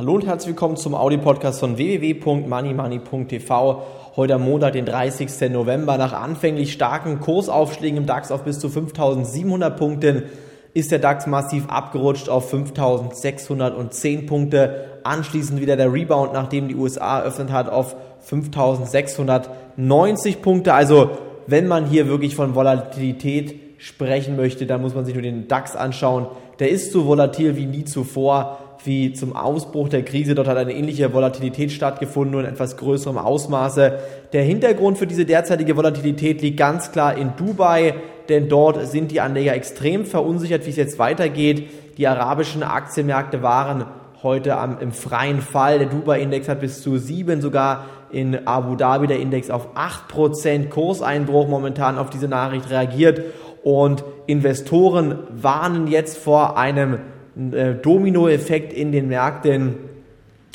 Hallo und herzlich willkommen zum Audi-Podcast von www.moneymoney.tv. Heute am Montag, den 30. November. Nach anfänglich starken Kursaufschlägen im DAX auf bis zu 5700 Punkten ist der DAX massiv abgerutscht auf 5610 Punkte. Anschließend wieder der Rebound, nachdem die USA eröffnet hat, auf 5690 Punkte. Also, wenn man hier wirklich von Volatilität sprechen möchte, dann muss man sich nur den DAX anschauen. Der ist so volatil wie nie zuvor wie zum Ausbruch der Krise. Dort hat eine ähnliche Volatilität stattgefunden, nur in etwas größerem Ausmaße. Der Hintergrund für diese derzeitige Volatilität liegt ganz klar in Dubai, denn dort sind die Anleger extrem verunsichert, wie es jetzt weitergeht. Die arabischen Aktienmärkte waren heute am, im freien Fall. Der Dubai-Index hat bis zu sieben, sogar in Abu Dhabi der Index auf acht Prozent Kurseinbruch momentan auf diese Nachricht reagiert. Und Investoren warnen jetzt vor einem äh, Dominoeffekt in den Märkten.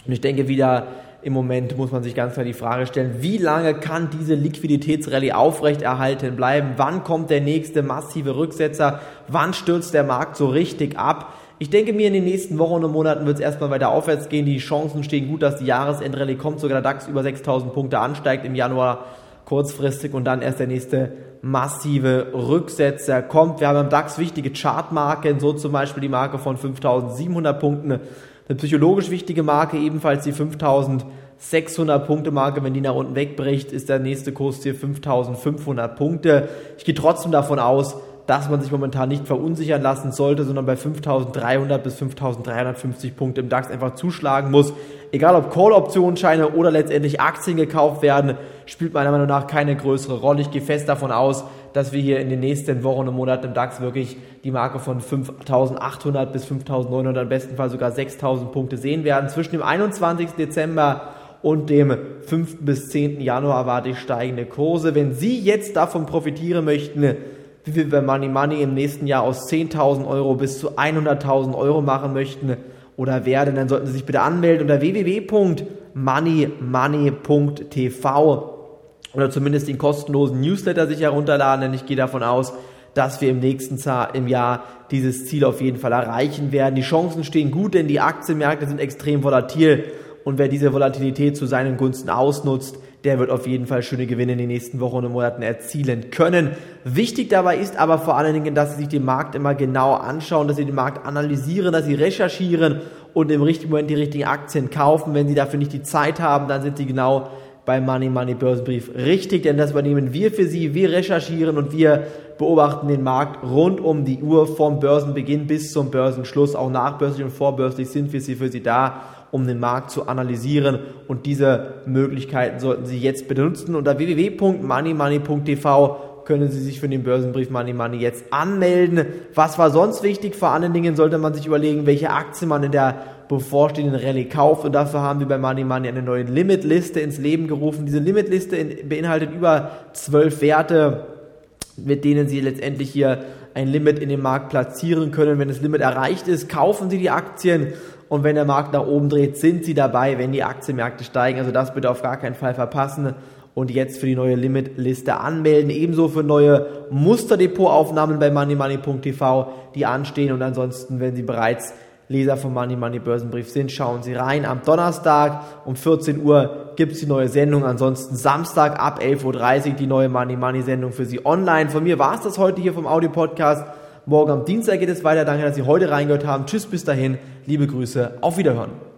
Und ich denke wieder, im Moment muss man sich ganz klar die Frage stellen, wie lange kann diese Liquiditätsrallye aufrechterhalten bleiben? Wann kommt der nächste massive Rücksetzer? Wann stürzt der Markt so richtig ab? Ich denke mir, in den nächsten Wochen und Monaten wird es erstmal weiter aufwärts gehen. Die Chancen stehen gut, dass die Jahresendrallye kommt, sogar der DAX über 6000 Punkte ansteigt im Januar kurzfristig und dann erst der nächste massive Rücksetzer kommt. Wir haben im DAX wichtige Chartmarken, so zum Beispiel die Marke von 5700 Punkten, eine psychologisch wichtige Marke, ebenfalls die 5600 Punkte Marke. Wenn die nach unten wegbricht, ist der nächste Kurs hier 5500 Punkte. Ich gehe trotzdem davon aus, dass man sich momentan nicht verunsichern lassen sollte, sondern bei 5300 bis 5350 Punkte im DAX einfach zuschlagen muss. Egal ob Call-Optionsscheine oder letztendlich Aktien gekauft werden, spielt meiner Meinung nach keine größere Rolle. Ich gehe fest davon aus, dass wir hier in den nächsten Wochen und Monaten im DAX wirklich die Marke von 5800 bis 5900, im besten Fall sogar 6000 Punkte sehen werden. Zwischen dem 21. Dezember und dem 5. bis 10. Januar erwarte ich steigende Kurse. Wenn Sie jetzt davon profitieren möchten, wie wir bei Money Money im nächsten Jahr aus 10.000 Euro bis zu 100.000 Euro machen möchten oder werden, dann sollten Sie sich bitte anmelden unter www.moneymoney.tv oder zumindest den kostenlosen Newsletter sich herunterladen, denn ich gehe davon aus, dass wir im nächsten Jahr, dieses Ziel auf jeden Fall erreichen werden. Die Chancen stehen gut, denn die Aktienmärkte sind extrem volatil und wer diese Volatilität zu seinen Gunsten ausnutzt, der wird auf jeden Fall schöne Gewinne in den nächsten Wochen und Monaten erzielen können. Wichtig dabei ist aber vor allen Dingen, dass Sie sich den Markt immer genau anschauen, dass Sie den Markt analysieren, dass Sie recherchieren und im richtigen Moment die richtigen Aktien kaufen. Wenn Sie dafür nicht die Zeit haben, dann sind Sie genau beim Money Money Börsenbrief richtig, denn das übernehmen wir für Sie. Wir recherchieren und wir beobachten den Markt rund um die Uhr vom Börsenbeginn bis zum Börsenschluss. Auch nachbörslich und vorbörslich sind wir für Sie da um den Markt zu analysieren. Und diese Möglichkeiten sollten Sie jetzt benutzen. Unter www.moneymoney.tv können Sie sich für den Börsenbrief Money Money jetzt anmelden. Was war sonst wichtig? Vor allen Dingen sollte man sich überlegen, welche Aktien man in der bevorstehenden Rallye kauft. Und dafür haben wir bei Money Money eine neue Limitliste ins Leben gerufen. Diese Limitliste beinhaltet über zwölf Werte, mit denen Sie letztendlich hier ein Limit in den Markt platzieren können. Wenn das Limit erreicht ist, kaufen Sie die Aktien und wenn der Markt nach oben dreht, sind Sie dabei, wenn die Aktienmärkte steigen. Also das bitte auf gar keinen Fall verpassen und jetzt für die neue Limitliste anmelden. Ebenso für neue Musterdepotaufnahmen bei moneymoney.tv, die anstehen. Und ansonsten, wenn Sie bereits Leser vom Money Money Börsenbrief sind, schauen Sie rein. Am Donnerstag um 14 Uhr gibt's die neue Sendung. Ansonsten Samstag ab 11.30 Uhr die neue Money Money Sendung für Sie online. Von mir war's das heute hier vom Audio Podcast. Morgen am Dienstag geht es weiter. Danke, dass Sie heute reingehört haben. Tschüss, bis dahin. Liebe Grüße. Auf Wiederhören.